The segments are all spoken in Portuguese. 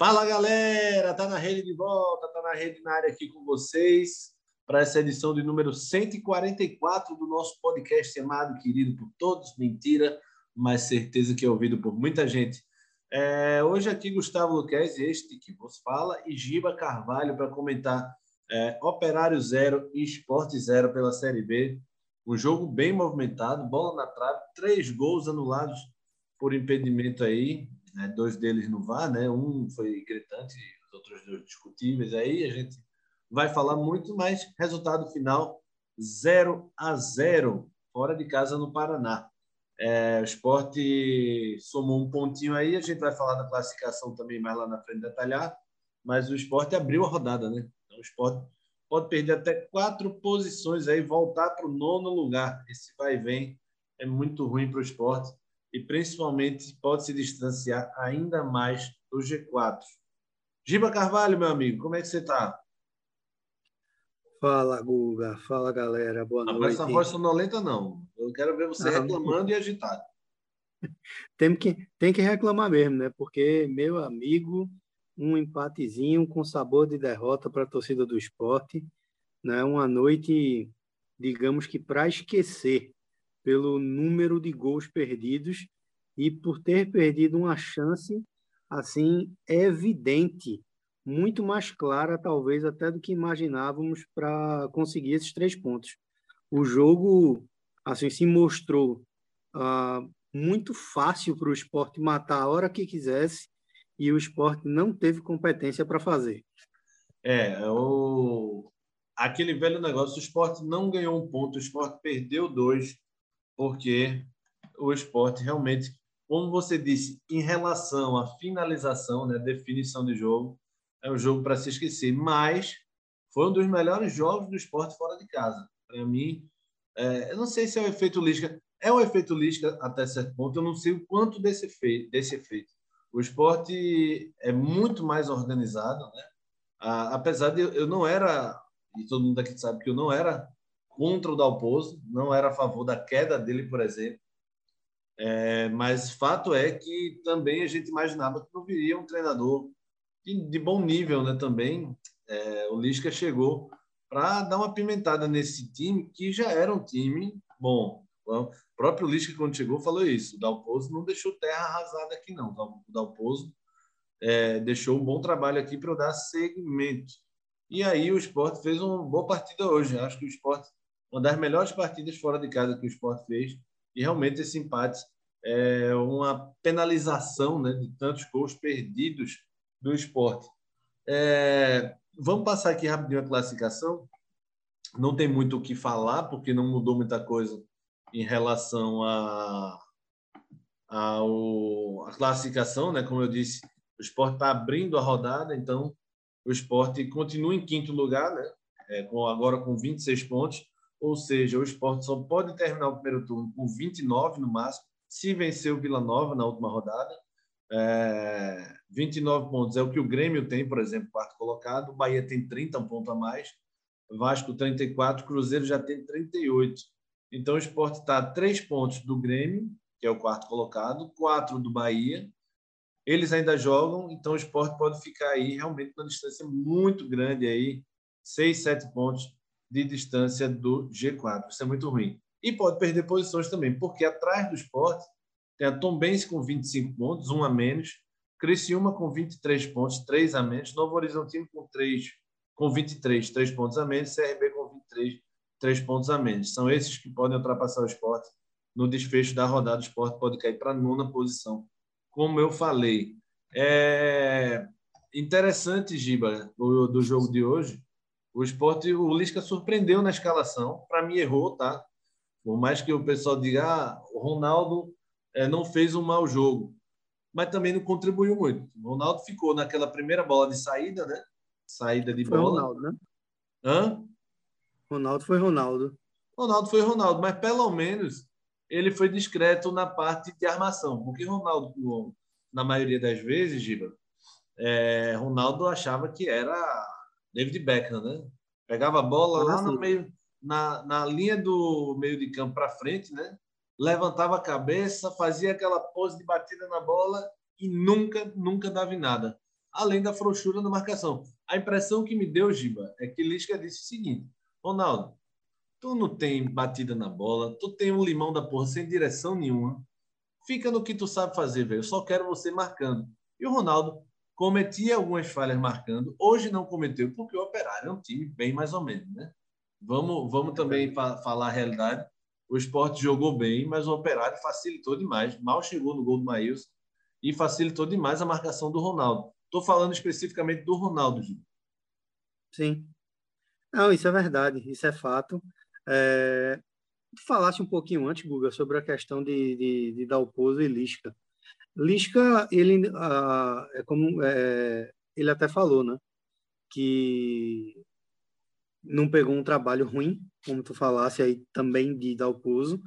Fala galera, tá na rede de volta, tá na rede na área aqui com vocês para essa edição de número 144 do nosso podcast chamado Querido por Todos, mentira, mas certeza que é ouvido por muita gente. É, hoje aqui Gustavo Luquez, este que vos fala, e Giba Carvalho para comentar é, Operário Zero e Esporte Zero pela Série B. Um jogo bem movimentado, bola na trave, três gols anulados por impedimento aí, né? dois deles no VAR, né? Um foi gritante, os outros dois discutíveis. Aí a gente vai falar muito, mas resultado final 0 a 0 fora de casa no Paraná. É, o esporte somou um pontinho aí, a gente vai falar da classificação também mais lá na frente detalhar, mas o esporte abriu a rodada, né? Então o esporte pode perder até quatro posições aí, voltar para o nono lugar. Esse vai e vem é muito ruim para o esporte e principalmente pode se distanciar ainda mais do G4. Giba Carvalho, meu amigo, como é que você está? Fala, Guga. Fala, galera. Boa não, noite. Essa voz sonolenta, não. Eu quero ver você não. reclamando e agitado. Tem que, tem que reclamar mesmo, né? Porque, meu amigo, um empatezinho com sabor de derrota para a torcida do esporte. Né? Uma noite, digamos que para esquecer pelo número de gols perdidos e por ter perdido uma chance assim evidente, muito mais clara talvez até do que imaginávamos para conseguir esses três pontos. O jogo assim se mostrou uh, muito fácil para o esporte matar a hora que quisesse e o esporte não teve competência para fazer. É, o... aquele velho negócio, o esporte não ganhou um ponto, o esporte perdeu dois porque o esporte realmente, como você disse, em relação à finalização, né, definição de jogo, é um jogo para se esquecer. Mas foi um dos melhores jogos do esporte fora de casa. Para mim, é, eu não sei se é o efeito Lisca. É um efeito Lisca até certo ponto. Eu não sei o quanto desse efeito. Desse efeito. O esporte é muito mais organizado, né? Apesar de eu não era, e todo mundo aqui sabe que eu não era contra o Dalpozo, não era a favor da queda dele, por exemplo. É, mas fato é que também a gente imaginava que não viria um treinador de, de bom nível, né? Também é, o Lisca chegou para dar uma pimentada nesse time que já era um time bom. O próprio Lisca quando chegou falou isso. O Dalpozo não deixou terra arrasada aqui não. O Dalpozo é, deixou um bom trabalho aqui para dar segmento. E aí o esporte fez uma boa partida hoje. Acho que o esporte uma das melhores partidas fora de casa que o esporte fez. E realmente esse empate é uma penalização né, de tantos gols perdidos do esporte. É, vamos passar aqui rapidinho a classificação. Não tem muito o que falar, porque não mudou muita coisa em relação a, a, a classificação, né? Como eu disse, o esporte está abrindo a rodada, então o esporte continua em quinto lugar, né? É, com, agora com 26 pontos ou seja, o esporte só pode terminar o primeiro turno com 29 no máximo, se vencer o Vila Nova na última rodada. É, 29 pontos é o que o Grêmio tem, por exemplo, quarto colocado. O Bahia tem 30, um ponto a mais. Vasco 34, Cruzeiro já tem 38. Então o esporte está a três pontos do Grêmio, que é o quarto colocado, quatro do Bahia. Eles ainda jogam, então o esporte pode ficar aí realmente uma distância muito grande aí, seis, sete pontos de distância do G4. Isso é muito ruim. E pode perder posições também, porque atrás do esporte tem a Tombense com 25 pontos, um a menos, Criciúma com 23 pontos, 3 a menos, Novo Horizontino com 3, com 23, 3 pontos a menos, CRB com 23, 3 pontos a menos. São esses que podem ultrapassar o esporte. No desfecho da rodada, o esporte pode cair para a nona posição. Como eu falei. É interessante, Giba, do, do jogo de hoje, o esporte, o Lisca surpreendeu na escalação. Para mim, errou, tá? Por mais que o pessoal diga, ah, o Ronaldo é, não fez um mau jogo, mas também não contribuiu muito. O Ronaldo ficou naquela primeira bola de saída, né? Saída de foi bola. Ronaldo, né? Hã? Ronaldo foi Ronaldo. Ronaldo foi Ronaldo, mas pelo menos ele foi discreto na parte de armação, porque Ronaldo, na maioria das vezes, Giba, é, Ronaldo achava que era David Beckham, né? Pegava a bola lá no meio, na, na linha do meio de campo para frente, né? Levantava a cabeça, fazia aquela pose de batida na bola e nunca, nunca dava em nada. além da frouxura na marcação. A impressão que me deu, Giba, é que Lisca disse o seguinte: Ronaldo, tu não tem batida na bola, tu tem um limão da porra sem direção nenhuma. Fica no que tu sabe fazer, velho. Eu só quero você marcando. E o Ronaldo cometia algumas falhas marcando. Hoje não cometeu, porque o Operário é um time bem mais ou menos, né? Vamos, vamos também fa falar a realidade. O esporte jogou bem, mas o Operário facilitou demais. Mal chegou no gol do Maílson e facilitou demais a marcação do Ronaldo. Estou falando especificamente do Ronaldo, Gil. Sim. Não, isso é verdade, isso é fato. É... Tu falasse um pouquinho antes, Guga, sobre a questão de, de, de Dalpozo e Lisca. Lisca, ele, ah, é como é, ele até falou, né? Que não pegou um trabalho ruim, como tu falasse aí também de Dalpozo.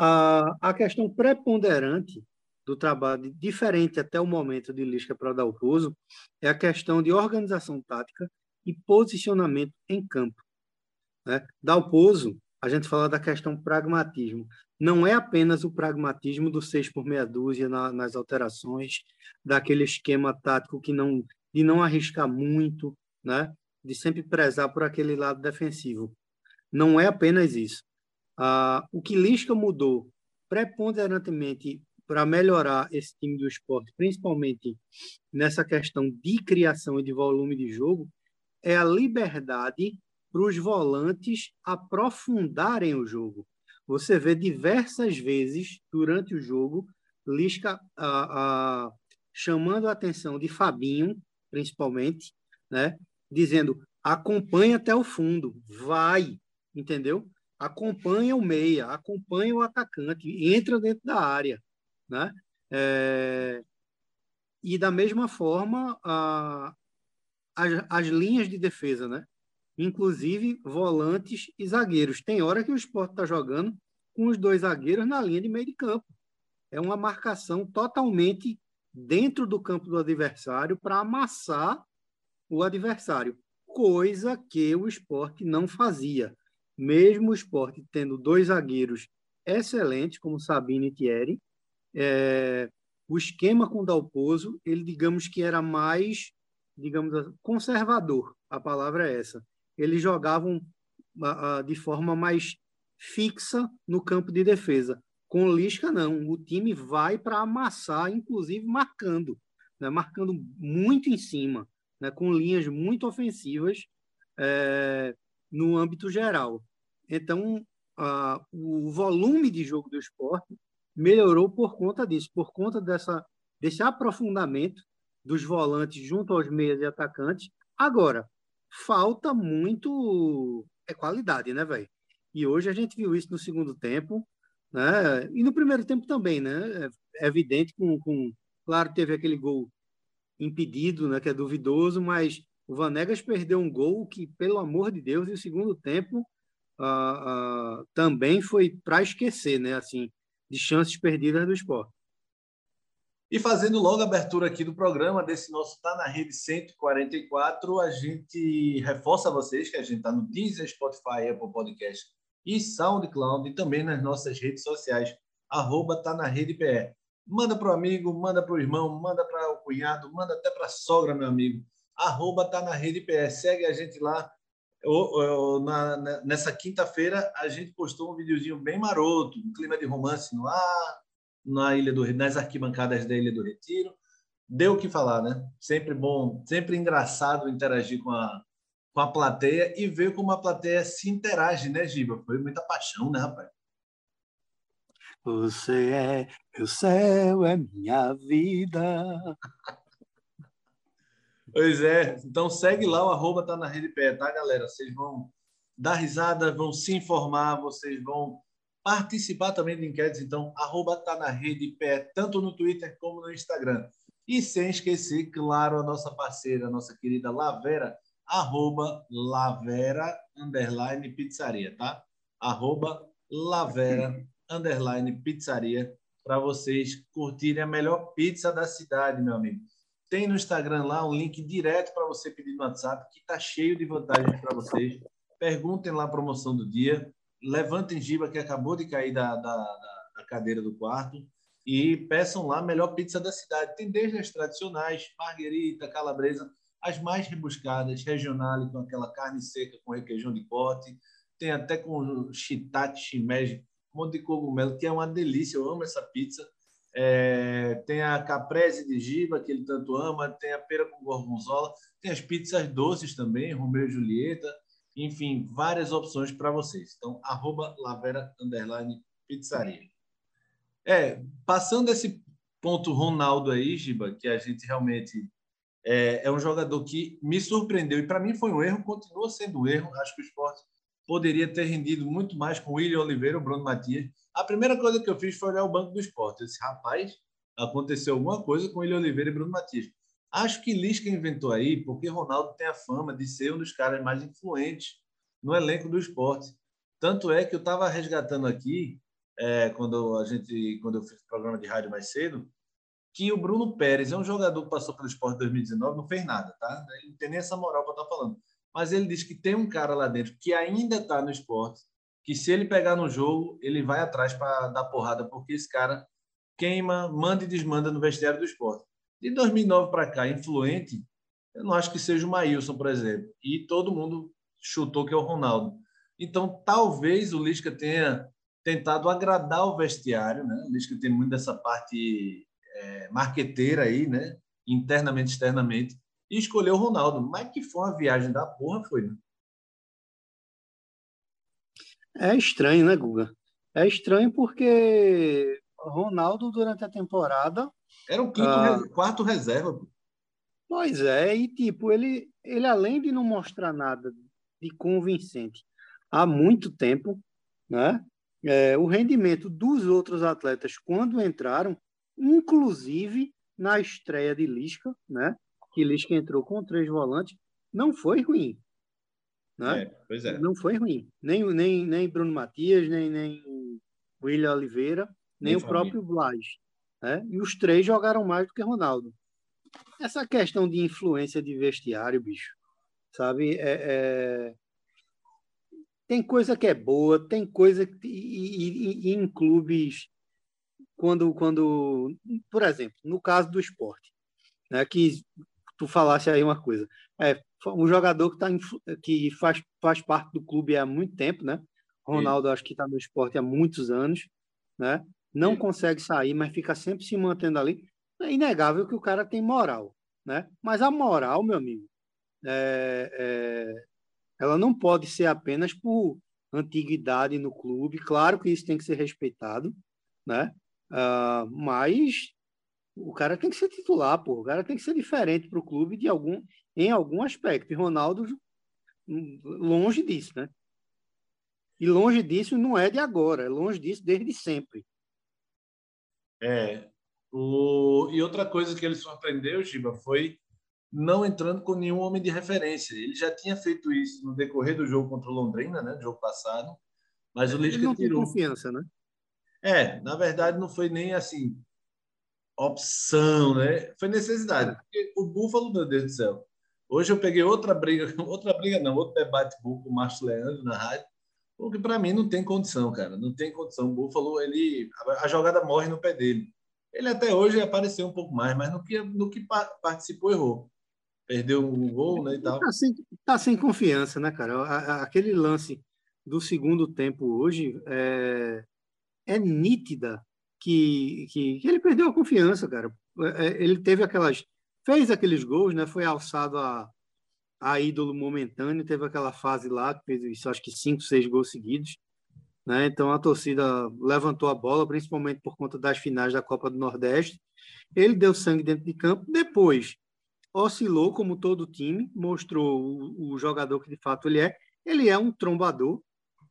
A, a questão preponderante do trabalho, diferente até o momento de Lisca para Dalpozo, é a questão de organização tática e posicionamento em campo. Né? Dalpozo, a gente fala da questão pragmatismo. Não é apenas o pragmatismo do seis por meia dúzia na, nas alterações, daquele esquema tático que não de não arriscar muito, né? de sempre prezar por aquele lado defensivo. Não é apenas isso. Ah, o que Lisca mudou preponderantemente para melhorar esse time do esporte, principalmente nessa questão de criação e de volume de jogo, é a liberdade para os volantes aprofundarem o jogo. Você vê diversas vezes durante o jogo Lisca chamando a atenção de Fabinho, principalmente, né? dizendo acompanha até o fundo, vai, entendeu? Acompanha o meia, acompanha o atacante, entra dentro da área, né? É... E da mesma forma a... as, as linhas de defesa, né? Inclusive volantes e zagueiros. Tem hora que o esporte está jogando com os dois zagueiros na linha de meio de campo. É uma marcação totalmente dentro do campo do adversário para amassar o adversário, coisa que o esporte não fazia. Mesmo o esporte tendo dois zagueiros excelentes, como Sabino e Thierry, é, o esquema com o Dalpozo, ele digamos que era mais, digamos, conservador, a palavra é essa. Eles jogavam de forma mais fixa no campo de defesa. Com Lisca, não. O time vai para amassar, inclusive marcando, né? marcando muito em cima né, com linhas muito ofensivas é, no âmbito geral. Então, a, o volume de jogo do esporte melhorou por conta disso, por conta dessa, desse aprofundamento dos volantes junto aos meias e atacantes. Agora, falta muito é qualidade, né, velho? E hoje a gente viu isso no segundo tempo, né? E no primeiro tempo também, né? É evidente com, com claro, teve aquele gol impedido, né, que é duvidoso, mas o Vanegas perdeu um gol que, pelo amor de Deus, e o segundo tempo ah, ah, também foi para esquecer, né, assim, de chances perdidas do esporte. E fazendo logo a abertura aqui do programa, desse nosso Tá na Rede 144, a gente reforça a vocês que a gente está no Deezer, Spotify, Apple Podcast e SoundCloud e também nas nossas redes sociais, arroba Tá na Rede PE. Manda para o amigo, manda para o irmão, manda para o cunhado, manda até para a sogra, meu amigo. Arroba tá na rede PS. Segue a gente lá. na, nessa quinta-feira, a gente postou um videozinho bem maroto, um clima de romance no ar, na ilha do, nas arquibancadas da Ilha do Retiro. Deu o que falar, né? Sempre bom, sempre engraçado interagir com a, com a plateia e ver como a plateia se interage, né, Giba? Foi muita paixão, né, rapaz? Você é meu céu, é minha vida. Pois é, então segue lá, o arroba tá na rede pé, tá, galera? Vocês vão dar risada, vão se informar, vocês vão participar também de enquetes, então, arroba tá na rede pé, tanto no Twitter como no Instagram. E sem esquecer, claro, a nossa parceira, a nossa querida Lavera, arroba Lavera, underline, pizzaria, tá? Arroba Lavera, underline pizzaria para vocês curtirem a melhor pizza da cidade, meu amigo. Tem no Instagram lá um link direto para você pedir no WhatsApp, que está cheio de vantagens para vocês. Perguntem lá a promoção do dia. Levantem Giba, que acabou de cair da, da, da, cadeira do quarto. e peçam lá a melhor pizza da cidade. Tem desde as tradicionais, marguerita, calabresa, as mais rebuscadas, regional com aquela carne seca com requeijão de corte, tem até com shiitake, shimeji, um monte de cogumelo, que é uma delícia, eu amo essa pizza. É, tem a caprese de giba, que ele tanto ama, tem a pera com gorgonzola, tem as pizzas doces também, Romeu e Julieta, enfim, várias opções para vocês. Então, arroba Lavera Underline Pizzaria. É, passando esse ponto Ronaldo aí, Giba, que a gente realmente é, é um jogador que me surpreendeu e para mim foi um erro, continua sendo um erro. Acho que o esporte poderia ter rendido muito mais com o William Oliveira, o Bruno Matias. A primeira coisa que eu fiz foi olhar o banco do esporte. Esse rapaz, aconteceu alguma coisa com o William Oliveira e Bruno Matias. Acho que Lisca inventou aí, porque Ronaldo tem a fama de ser um dos caras mais influentes no elenco do esporte. Tanto é que eu estava resgatando aqui é, quando a gente, quando eu fiz o programa de rádio mais cedo, que o Bruno Pérez é um jogador que passou pelo esporte em 2019, não fez nada, tá? Ele não tem nem essa moral para estar tá falando. Mas ele diz que tem um cara lá dentro que ainda está no esporte, que se ele pegar no jogo, ele vai atrás para dar porrada, porque esse cara queima, manda e desmanda no vestiário do esporte. De 2009 para cá, influente, eu não acho que seja o Maílson, por exemplo. E todo mundo chutou que é o Ronaldo. Então, talvez o Lisca tenha tentado agradar o vestiário, né? O Lisca tem muito dessa parte é, marqueteira aí, né? Internamente, externamente, e escolheu o Ronaldo. Mas que foi uma viagem da porra, foi, né? É estranho, né, Guga? É estranho porque Ronaldo, durante a temporada. Era o quinto, ah, quarto reserva. Pois é, e tipo, ele, ele além de não mostrar nada de convincente há muito tempo, né? é, o rendimento dos outros atletas quando entraram, inclusive na estreia de Lisca, né? Que Lisca entrou com três volantes, não foi ruim. Né? É, pois é. Não foi ruim. Nem, nem, nem Bruno Matias, nem, nem William Oliveira, nem, o próprio Blas. Né? E os três jogaram mais do que Ronaldo. Essa questão de influência de vestiário, bicho, sabe? É, é, tem coisa que é boa, tem coisa que e, e, e em clubes quando quando, por exemplo, no caso do esporte, né, que tu falasse aí uma coisa, é um jogador que tá que faz faz parte do clube há muito tempo, né? Ronaldo Sim. acho que está no esporte há muitos anos, né? Não consegue sair, mas fica sempre se mantendo ali. É inegável que o cara tem moral, né? Mas a moral, meu amigo, é, é, ela não pode ser apenas por antiguidade no clube. Claro que isso tem que ser respeitado, né? Uh, mas o cara tem que ser titular, pô. O cara tem que ser diferente para o clube de algum, em algum aspecto. E Ronaldo longe disso, né? E longe disso não é de agora, é longe disso desde sempre. É. O... E outra coisa que ele surpreendeu, Giba, foi não entrando com nenhum homem de referência. Ele já tinha feito isso no decorrer do jogo contra o Londrina, né, do jogo passado, mas o Lisca não tirou. Confiança, né? É, na verdade não foi nem assim opção, né? Foi necessidade. Porque o Búfalo, meu Deus do céu. Hoje eu peguei outra briga, outra briga não, outro debate com o Márcio Leandro na rádio, porque para mim não tem condição, cara, não tem condição. O Búfalo, ele a jogada morre no pé dele. Ele até hoje apareceu um pouco mais, mas no que no que participou errou perdeu um gol, né, e tal. Tá sem, tá sem confiança, né, cara? Aquele lance do segundo tempo hoje é, é nítida que, que, que, ele perdeu a confiança, cara. É, é, ele teve aquelas fez aqueles gols, né? Foi alçado a, a ídolo momentâneo, teve aquela fase lá que fez acho que cinco, seis gols seguidos. Né? Então a torcida levantou a bola, principalmente por conta das finais da Copa do Nordeste. Ele deu sangue dentro de campo. Depois oscilou como todo time, mostrou o, o, jogador que de fato ele é. Ele é um trombador,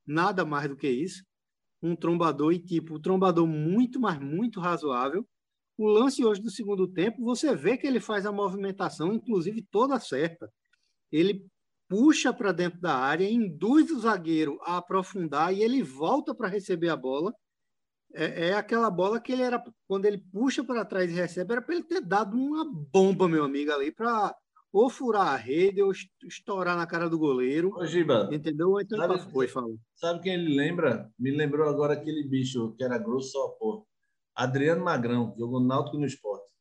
nada mais do que isso. Um trombador e tipo, um trombador muito, mas muito razoável. O lance hoje do segundo tempo, você vê que ele faz a movimentação, inclusive toda certa. Ele puxa para dentro da área, induz o zagueiro a aprofundar e ele volta para receber a bola é, é, aquela bola que ele era, quando ele puxa para trás e recebe, era para ele ter dado uma bomba, meu amigo, ali, para ou furar a rede ou estourar na cara do goleiro. Ô, Giba, entendeu? Então sabe, foi, falou. Sabe quem ele lembra? Me lembrou agora aquele bicho que era grosso só, pô. Adriano Magrão, jogou Náutico no esporte.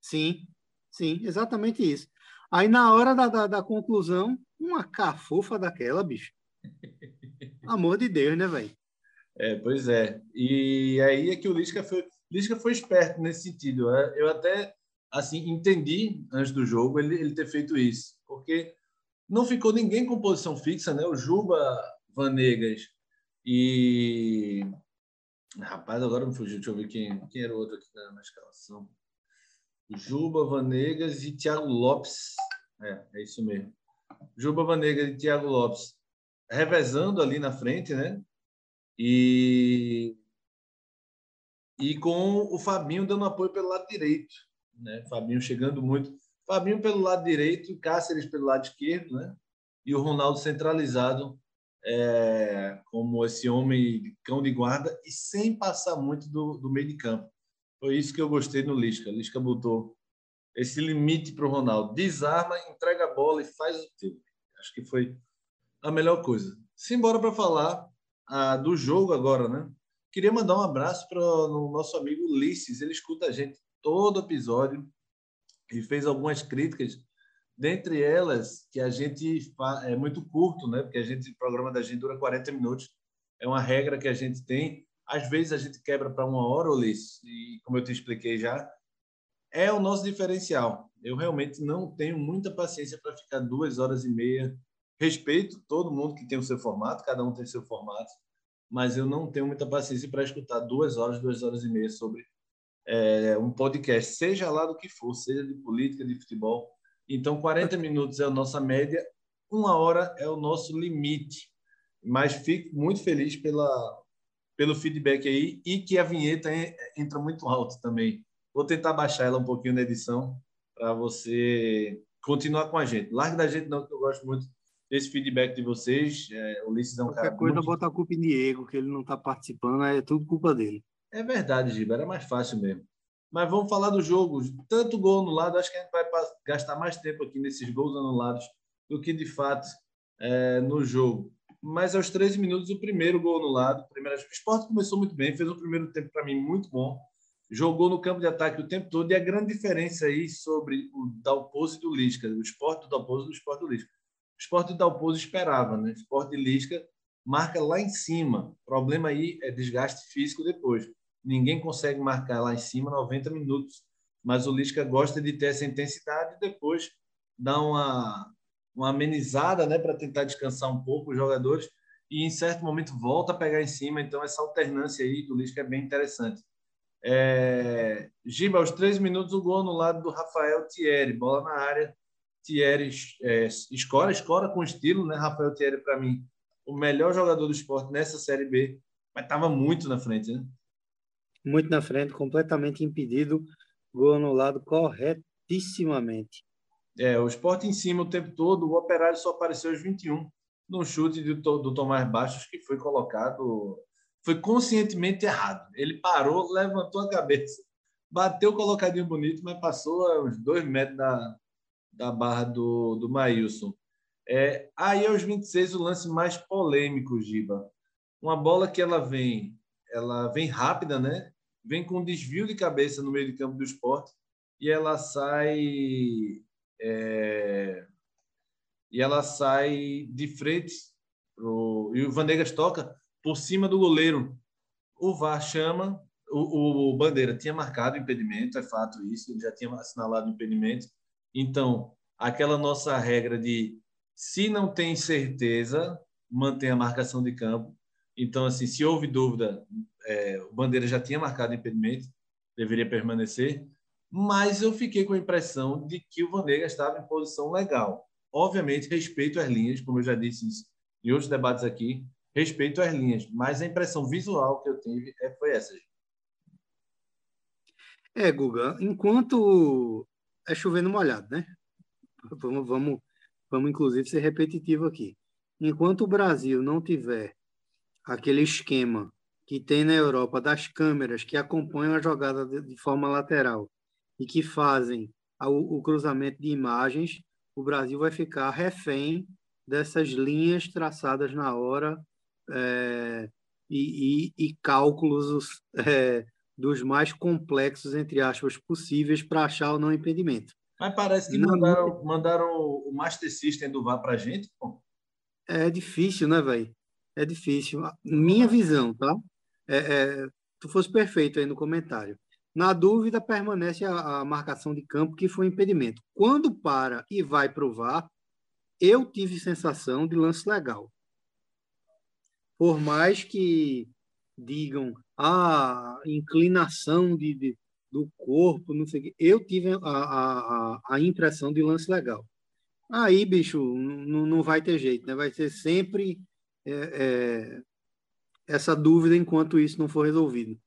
Sim, sim, exatamente isso. Aí, na hora da, da, da conclusão, uma cafofa daquela, bicho. Amor de Deus, né, velho? É, pois é. E aí é que o Lisca foi, Lisca foi esperto nesse sentido. Né? Eu até assim entendi antes do jogo ele, ele ter feito isso, porque não ficou ninguém com posição fixa, né? O Juba, Vanegas e rapaz, agora me fugiu. Deixa eu ver quem, quem era o outro aqui na, na escalação. Juba, Vanegas e Thiago Lopes. É, é isso mesmo. Juba, Vanegas e Thiago Lopes revezando ali na frente, né? E, e com o Fabinho dando apoio pelo lado direito. Né? Fabinho chegando muito. Fabinho pelo lado direito, Cáceres pelo lado esquerdo, né? E o Ronaldo centralizado é, como esse homem cão de guarda e sem passar muito do, do meio de campo. Foi isso que eu gostei no Lisca. Lisca botou esse limite para o Ronaldo. Desarma, entrega a bola e faz o teu. Acho que foi a melhor coisa. Simbora para falar ah, do jogo agora, né? Queria mandar um abraço para o nosso amigo Ulisses. Ele escuta a gente todo episódio e fez algumas críticas. Dentre elas, que a gente é muito curto, né? Porque a gente, o programa da gente dura 40 minutos. É uma regra que a gente tem. Às vezes a gente quebra para uma hora, Ulisses, e como eu te expliquei já, é o nosso diferencial. Eu realmente não tenho muita paciência para ficar duas horas e meia. Respeito todo mundo que tem o seu formato, cada um tem seu formato, mas eu não tenho muita paciência para escutar duas horas, duas horas e meia sobre é, um podcast, seja lá do que for, seja de política, de futebol. Então, 40 minutos é a nossa média, uma hora é o nosso limite. Mas fico muito feliz pela, pelo feedback aí e que a vinheta entra muito alto também. Vou tentar baixar ela um pouquinho na edição para você continuar com a gente. Larga da gente não, que eu gosto muito desse feedback de vocês. É, o Ulisses é um Qualquer cara coisa, muito... bota a culpa em Diego, que ele não está participando, é tudo culpa dele. É verdade, Giba, era mais fácil mesmo. Mas vamos falar do jogo. Tanto gol anulado, acho que a gente vai gastar mais tempo aqui nesses gols anulados do que de fato é, no jogo. Mas aos 13 minutos, o primeiro gol anulado. Primeiro, o esporte começou muito bem, fez o primeiro tempo para mim muito bom. Jogou no campo de ataque o tempo todo. E a grande diferença aí sobre o Dalpozo e do Lisca, o esporte do Dalpozo e do esporte do Lisca. O esporte do Dalpozo esperava, né? O esporte de Lisca marca lá em cima. O problema aí é desgaste físico depois ninguém consegue marcar lá em cima 90 minutos. Mas o Lisca gosta de ter essa intensidade e depois dar uma, uma amenizada né, para tentar descansar um pouco os jogadores e em certo momento volta a pegar em cima. Então, essa alternância aí do Lisca é bem interessante. É... Giba, aos três minutos, o gol no lado do Rafael Thierry, bola na área. Thierry é, escora, escora com estilo, né? Rafael Thierry, para mim, o melhor jogador do esporte nessa Série B, mas estava muito na frente, né? muito na frente, completamente impedido, gol anulado corretissimamente. É, o esporte em cima o tempo todo, o Operário só apareceu aos 21, no chute do, do Tomás Bastos, que foi colocado, foi conscientemente errado. Ele parou, levantou a cabeça, bateu colocadinho bonito, mas passou uns dois metros da, da barra do, do Maílson. É, aí, aos 26, o lance mais polêmico, Giba. Uma bola que ela vem, ela vem rápida, né? vem com um desvio de cabeça no meio de campo do esporte e ela sai e ela sai de frente pro, e o Vanegas toca por cima do goleiro. O VAR chama, o, o, Bandeira tinha marcado impedimento, é fato isso, ele já tinha assinalado impedimento. Então, aquela nossa regra de se não tem certeza, mantém a marcação de campo. Então, assim, se houve dúvida, é, o Bandeira já tinha marcado impedimento, deveria permanecer, mas eu fiquei com a impressão de que o Vanega estava em posição legal. Obviamente, respeito as linhas, como eu já disse em outros debates aqui, respeito as linhas, mas a impressão visual que eu tive é, foi essa. É, Guga, enquanto é chovendo molhado, né? Vamos, vamos, vamos inclusive ser repetitivo aqui. Enquanto o Brasil não tiver aquele esquema que tem na Europa das câmeras que acompanham a jogada de, de forma lateral e que fazem o cruzamento de imagens, o Brasil vai ficar refém dessas linhas traçadas na hora é, e, e, e, cálculos é, dos mais complexos, entre aspas, possíveis para achar o não impedimento. Mas parece que mandaram, mandaram o Master System do VAR para a gente, pô. É difícil, né, velho? É difícil. Minha visão, tá? É, é, tu fosse perfeito aí no comentário. Na dúvida, permanece a, a marcação de campo, que foi impedimento. Quando para e vai provar, eu tive sensação de lance legal. Por mais que digam a ah, inclinação de, de, do corpo, não sei o quê, eu tive a, a, a impressão de lance legal. Aí, bicho, não vai ter jeito, né? Vai ser sempre é, é, essa dúvida enquanto isso não for resolvido.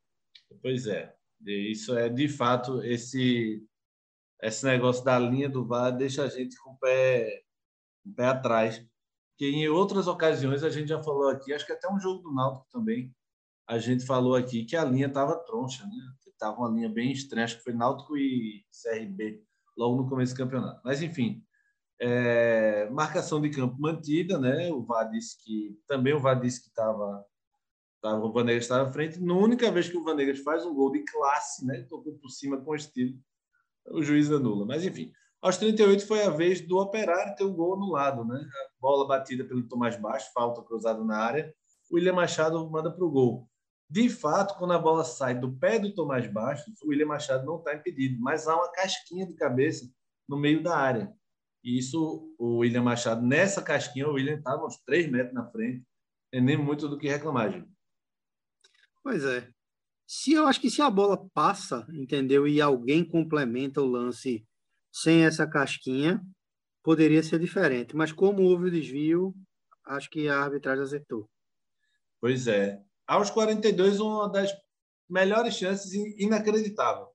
Pois é. Isso é, de fato, esse, esse negócio da linha do VAR deixa a gente com o pé, com o pé atrás. Que em outras ocasiões a gente já falou aqui, acho que até um jogo do Náutico também, a gente falou aqui que a linha estava troncha, né? Estava uma linha bem estranha, acho que foi Náutico e CRB, logo no começo do campeonato. Mas, enfim, é, marcação de campo mantida, né? O VAR disse que também o VAR disse que estava tava, o Vanegas estava à frente. Na única vez que o Vanegas faz um gol de classe, né? Tocou por cima com estilo, o juiz anula. Mas enfim, aos 38 foi a vez do Operário ter o um gol anulado, né? A bola batida pelo Tomás Baixo, falta cruzada na área. O William Machado manda para o gol. De fato, quando a bola sai do pé do Tomás Baixo, o William Machado não está impedido, mas há uma casquinha de cabeça no meio da área. E isso, o William Machado, nessa casquinha, o William estava uns 3 metros na frente. É nem muito do que reclamar, gente. Pois é. Se eu acho que se a bola passa, entendeu, e alguém complementa o lance sem essa casquinha, poderia ser diferente. Mas como houve o desvio, acho que a arbitragem acertou. Pois é. Aos 42, uma das melhores chances inacreditável.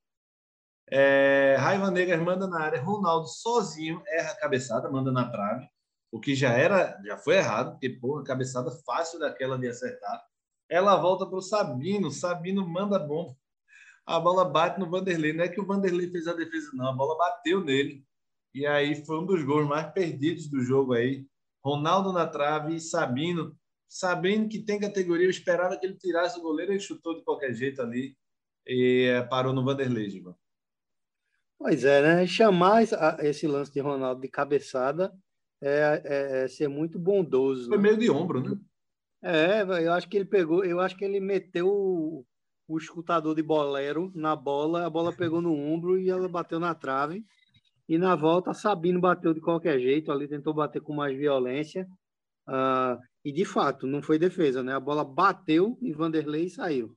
É, Raiva Negra manda na área, Ronaldo sozinho erra a cabeçada, manda na trave, o que já era, já foi errado, porque pô, a cabeçada fácil daquela de acertar. Ela volta para o Sabino, Sabino manda bom. A bola bate no Vanderlei. Não é que o Vanderlei fez a defesa, não. A bola bateu nele. E aí foi um dos gols mais perdidos do jogo aí. Ronaldo na trave e Sabino, sabendo que tem categoria, eu esperava que ele tirasse o goleiro, ele chutou de qualquer jeito ali e eh, parou no Vanderlei, Giba. Pois é, né? Chamar esse lance de Ronaldo de cabeçada é, é, é ser muito bondoso. Foi né? meio de ombro, né? É, eu acho que ele pegou, eu acho que ele meteu o, o escutador de bolero na bola, a bola pegou no ombro e ela bateu na trave. E na volta, Sabino bateu de qualquer jeito, ali tentou bater com mais violência. Uh, e de fato, não foi defesa, né? A bola bateu em Vanderlei e saiu.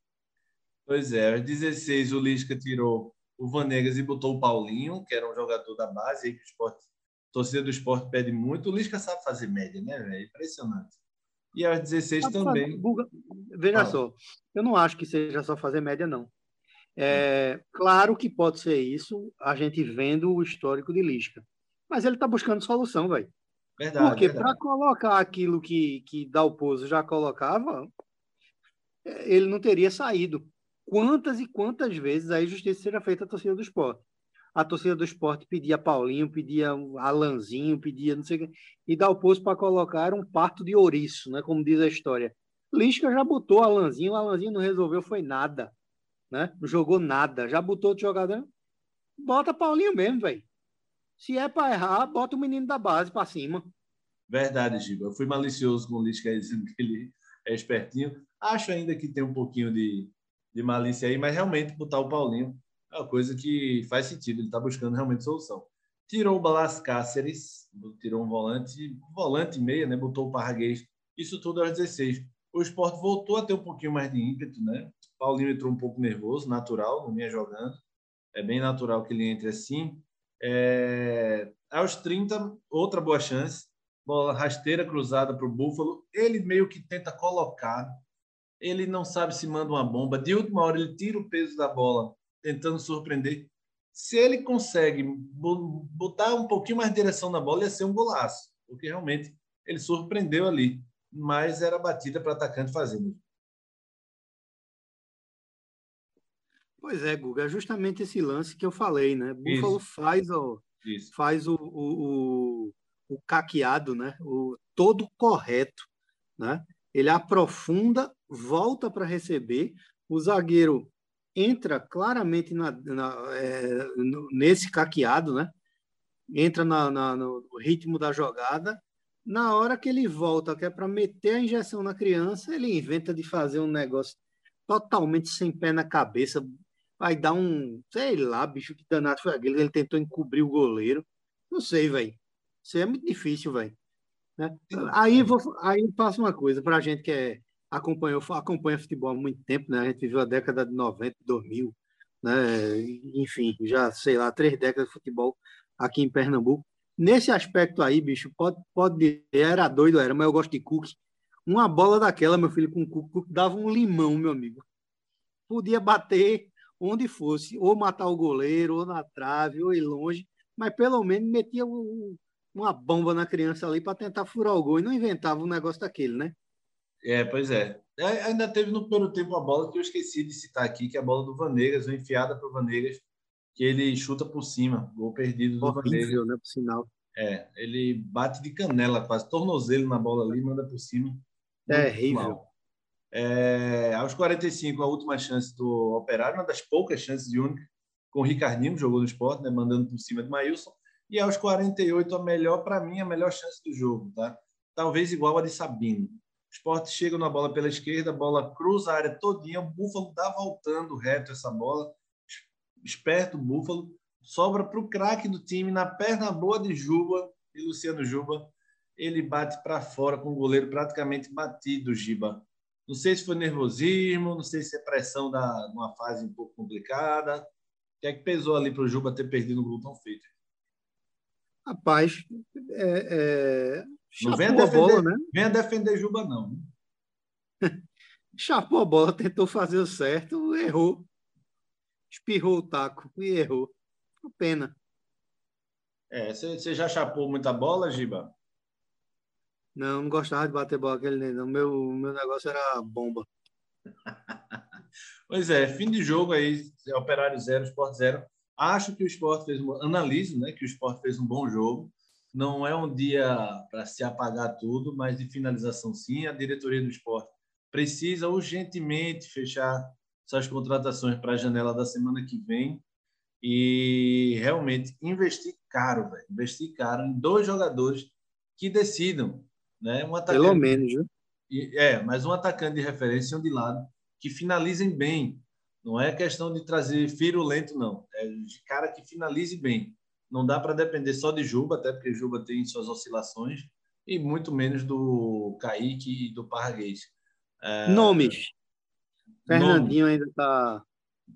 Pois é, aos 16 o Lisca tirou o Vanegas e botou o Paulinho, que era um jogador da base, aí que o esporte, torcida do esporte pede muito. O Lisca sabe fazer média, né, velho? Impressionante. E aos 16 também. Veja Fala. só, eu não acho que seja só fazer média, não. É, claro que pode ser isso, a gente vendo o histórico de Lisca. Mas ele está buscando solução, velho. Verdade. Porque para colocar aquilo que, que Dalpozo já colocava, ele não teria saído quantas e quantas vezes a justiça seja feita à torcida do esporte. A torcida do esporte pedia Paulinho, pedia Alanzinho, pedia não sei o quê, e dá o posto para colocar um parto de ouriço, né, como diz a história. Lisca já botou Alanzinho, Alanzinho não resolveu, foi nada. Né? Não jogou nada. Já botou outro jogador. Bota Paulinho mesmo, velho. Se é para errar, bota o menino da base para cima. Verdade, Giba. Eu fui malicioso com o Lisca dizendo que ele é espertinho. Acho ainda que tem um pouquinho de, de malícia aí, mas realmente botar o Paulinho é uma coisa que faz sentido, ele está buscando realmente solução. Tirou o Balas Cáceres, tirou um volante, volante meia, né? botou o Parraguês, isso tudo aos 16. O esporte voltou a ter um pouquinho mais de ímpeto, né? Paulinho entrou um pouco nervoso, natural, não vinha jogando. É bem natural que ele entre assim. É... Aos 30, outra boa chance. Bola rasteira cruzada para o Búfalo. Ele meio que tenta colocar ele não sabe se manda uma bomba. De última hora, ele tira o peso da bola, tentando surpreender. Se ele consegue botar um pouquinho mais de direção na bola, ia ser um golaço, porque realmente ele surpreendeu ali, mas era batida para atacante fazendo. Pois é, Guga, é justamente esse lance que eu falei, né? Isso. faz, o, Isso. faz o, o, o, o caqueado, né? O todo correto, né? Ele aprofunda volta para receber, o zagueiro entra claramente na, na é, nesse caqueado, né? entra na, na, no ritmo da jogada. Na hora que ele volta, que é para meter a injeção na criança, ele inventa de fazer um negócio totalmente sem pé na cabeça. Vai dar um, sei lá, bicho, que danado foi aquele. Ele tentou encobrir o goleiro. Não sei, velho. Isso é muito difícil, velho. Né? Aí, vou, aí faço uma coisa para a gente que é, acompanhou, acompanha futebol há muito tempo, né? A gente viveu a década de 90, 2000, né? Enfim, já, sei lá, três décadas de futebol aqui em Pernambuco. Nesse aspecto aí, bicho, pode, pode era doido, era, mas eu gosto de cookie. Uma bola daquela, meu filho, com cookie, dava um limão, meu amigo. Podia bater onde fosse, ou matar o goleiro, ou na trave, ou ir longe, mas pelo menos metia um, uma bomba na criança ali para tentar furar o gol e não inventava um negócio daquele, né? É, pois é. é. Ainda teve no primeiro tempo a bola que eu esqueci de citar aqui, que é a bola do Vanegas, uma enfiada para o Vanegas, que ele chuta por cima, gol perdido do Horrível, né, por sinal. É, ele bate de canela, quase tornozelo na bola ali, manda por cima. É terrível. É, aos 45, a última chance do Operário, uma das poucas chances de única, com o Ricardinho, jogou no esporte, né, mandando por cima de Maílson. E aos 48, a melhor, para mim, a melhor chance do jogo, tá? Talvez igual a de Sabino. O esporte chega na bola pela esquerda, a bola cruza a área todinha, o Búfalo dá voltando reto essa bola, esperto, Búfalo, sobra para o craque do time, na perna boa de Juba, e Luciano Juba, ele bate para fora com o goleiro praticamente batido, Giba. Não sei se foi nervosismo, não sei se é pressão da uma fase um pouco complicada. O que é que pesou ali para o Juba ter perdido um gol tão feito? Rapaz, é, é... não venha defender, bola, né? venha defender Juba, não. Chapou a bola, tentou fazer o certo, errou espirrou o taco e errou. Pena. É, você já chapou muita bola, Giba? Não, não gostava de bater bola aquele não. Meu, meu negócio era bomba. pois é, fim de jogo aí, Operário zero, Sport zero. Acho que o Sport fez um, analiso, né, que o Sport fez um bom jogo. Não é um dia para se apagar tudo, mas de finalização sim. A diretoria do Sport precisa urgentemente fechar essas contratações para a janela da semana que vem e realmente investir caro, velho. Investir caro em dois jogadores que decidam, né? Um atacante, Pelo menos, viu? É, mas um atacante de referência e um de lado que finalizem bem. Não é questão de trazer lento não. É de cara que finalize bem. Não dá para depender só de Juba, até porque Juba tem suas oscilações, e muito menos do Kaique e do Parraguês. É... Nomes. Fernandinho ainda está.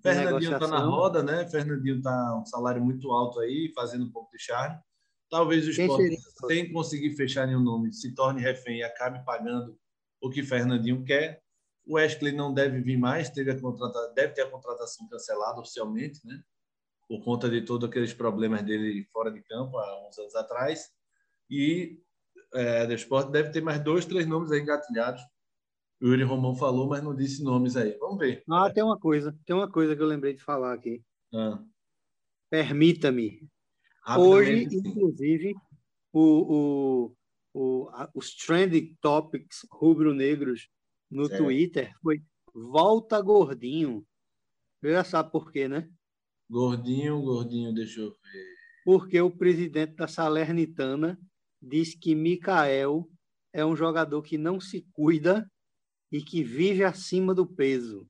Fernandinho está na roda, né? Fernandinho está um salário muito alto aí, fazendo um pouco de charme. Talvez o esporte, sem conseguir fechar nenhum nome, se torne refém e acabe pagando o que Fernandinho quer. O Wesley não deve vir mais, teve a contrata, deve ter a contratação cancelada oficialmente, né? Por conta de todos aqueles problemas dele fora de campo há uns anos atrás. E é, o esporte deve ter mais dois, três nomes aí engatilhados o Yuri Romão falou, mas não disse nomes aí. Vamos ver. Ah, tem uma coisa. Tem uma coisa que eu lembrei de falar aqui. Ah. Permita-me. Hoje, inclusive, o, o, o, a, os trending topics rubro-negros no. Twitter foi volta gordinho. Você já sabe por quê, né? Gordinho, gordinho, deixa eu ver. Porque o presidente da Salernitana disse que Mikael é um jogador que não se cuida e que vive acima do peso.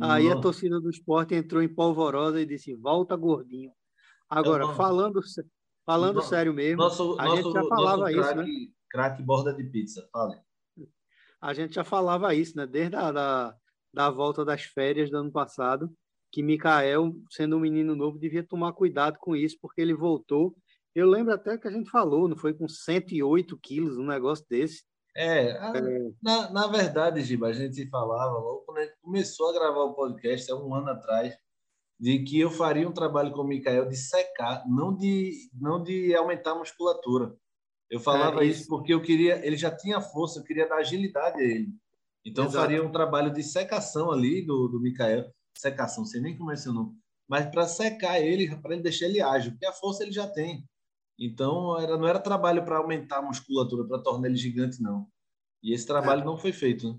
Aí a torcida do esporte entrou em polvorosa e disse: volta gordinho. Agora, é falando, falando sério mesmo, nosso, a nosso, gente já falava crack, isso, né? Craque borda de pizza, fale. A gente já falava isso, né? Desde a da, da volta das férias do ano passado, que Mikael, sendo um menino novo, devia tomar cuidado com isso, porque ele voltou. Eu lembro até que a gente falou, não foi com 108 quilos, um negócio desse. É, a, é. Na, na verdade, Giba, a gente falava logo quando a gente começou a gravar o podcast, há um ano atrás, de que eu faria um trabalho com o Mikael de secar, não de, não de aumentar a musculatura. Eu falava é isso. isso. porque eu queria, ele já tinha força, eu queria dar agilidade a ele. Então, Exato. eu faria um trabalho de secação ali do, do Mikael. Secação, sei nem como é seu nome. Mas para secar ele, para ele deixar ele ágil, porque a força ele já tem. Então, era, não era trabalho para aumentar a musculatura, para tornar ele gigante, não. E esse trabalho é. não foi feito. Né?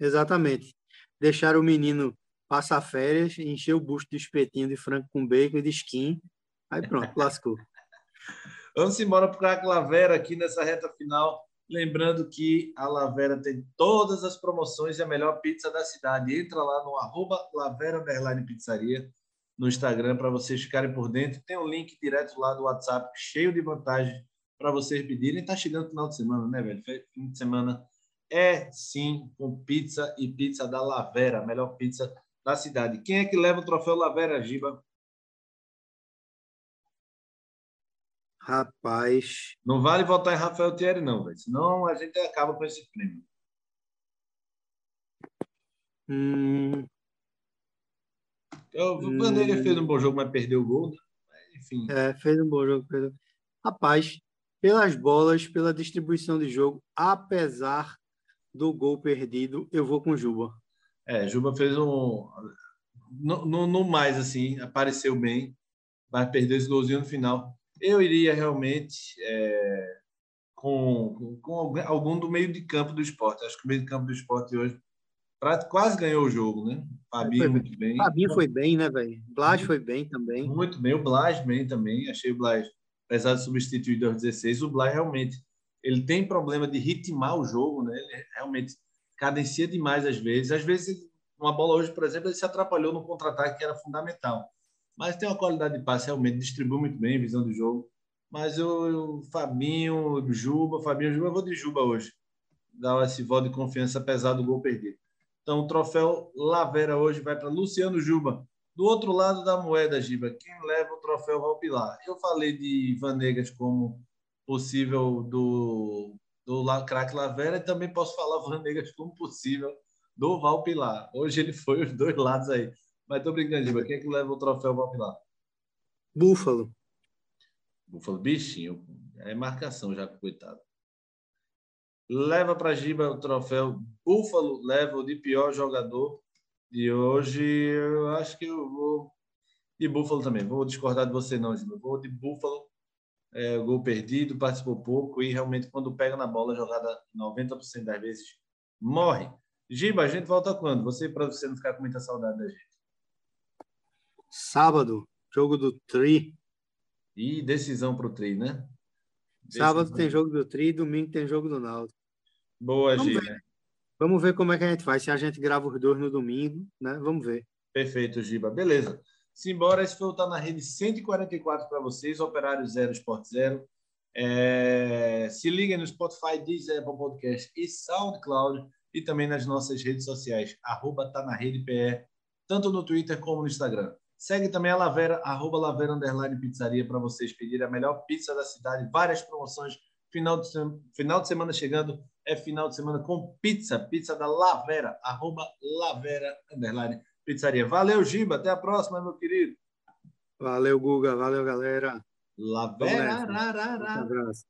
Exatamente. Deixar o menino passar férias, encher o busto de espetinho de frango com bacon e de skin. Aí pronto, lascou. Vamos embora para a Lavera aqui nessa reta final. Lembrando que a Lavera tem todas as promoções e a melhor pizza da cidade. Entra lá no arroba Lavera Pizzaria no Instagram para vocês ficarem por dentro. Tem um link direto lá do WhatsApp, cheio de vantagens para vocês pedirem. Está chegando final de semana, né, velho? Fim de semana é sim com pizza e pizza da Lavera, a melhor pizza da cidade. Quem é que leva o troféu Lavera, Giba? Rapaz. Não vale votar em Rafael Thierry, não, velho. Senão a gente acaba com esse prêmio. Hum. O Vanderlei hum. fez um bom jogo, mas perdeu o gol. Né? Enfim. É, fez um bom jogo. Perdeu. Rapaz, pelas bolas, pela distribuição de jogo, apesar do gol perdido, eu vou com Juba. É, Juba fez um. No, no, no mais, assim, apareceu bem, mas perdeu esse golzinho no final. Eu iria realmente é, com, com algum do meio de campo do esporte. Acho que o meio de campo do esporte hoje quase ganhou o jogo, né? Fabinho foi, muito bem. Fabinho foi bem, né, velho? Blas foi bem também. Muito bem. O Blas bem também. Achei o Blas, apesar de substituir aos 16, o Blas realmente ele tem problema de ritmar o jogo, né? Ele realmente cadencia demais às vezes. Às vezes, uma bola hoje, por exemplo, ele se atrapalhou no contra-ataque que era fundamental mas tem uma qualidade de passe realmente, distribui muito bem, visão do jogo. Mas o Fabinho, Juba, Fabinho, Juba, eu vou de Juba hoje. Dá esse voto de confiança apesar do gol perdido. Então, o troféu Lavera hoje vai para Luciano Juba. Do outro lado da moeda, Giba, quem leva o troféu Valpilar? Eu falei de Vanegas como possível do, do craque Lavera e também posso falar Vanegas como possível do Valpilar. Hoje ele foi os dois lados aí. Mas tô brincando, Giba. Quem é que leva o troféu Valpilar? Búfalo. Búfalo, bichinho. É marcação já, coitado. Leva para Giba o troféu Búfalo, leva o de pior jogador de hoje. Eu acho que eu vou de Búfalo também. Vou discordar de você, não, Giba. Vou de Búfalo. É, gol perdido, participou pouco e realmente, quando pega na bola, jogada 90% das vezes morre. Giba, a gente volta quando? Você, para você não ficar com muita saudade da gente. Sábado, jogo do Tri. E decisão para o Tri, né? Decisão. Sábado tem jogo do Tri, domingo tem jogo do Naldo. Boa, Vamos. Ver. Vamos ver como é que a gente faz. Se a gente grava os dois no domingo, né? Vamos ver. Perfeito, Giba. Beleza. Simbora, esse foi o Tá na Rede 144 para vocês, Operário Zero, Sport Zero. É... Se liguem no Spotify, Deezer, Apple Podcast e SoundCloud e também nas nossas redes sociais, arroba Tá na Rede PR, tanto no Twitter como no Instagram. Segue também a Lavera, arroba Lavera Underline Pizzaria, para vocês pedirem a melhor pizza da cidade. Várias promoções. Final de, final de semana chegando. É final de semana com pizza. Pizza da Lavera, arroba Lavera Underline Pizzaria. Valeu, Giba. Até a próxima, meu querido. Valeu, Guga. Valeu, galera. Lavera. Um abraço.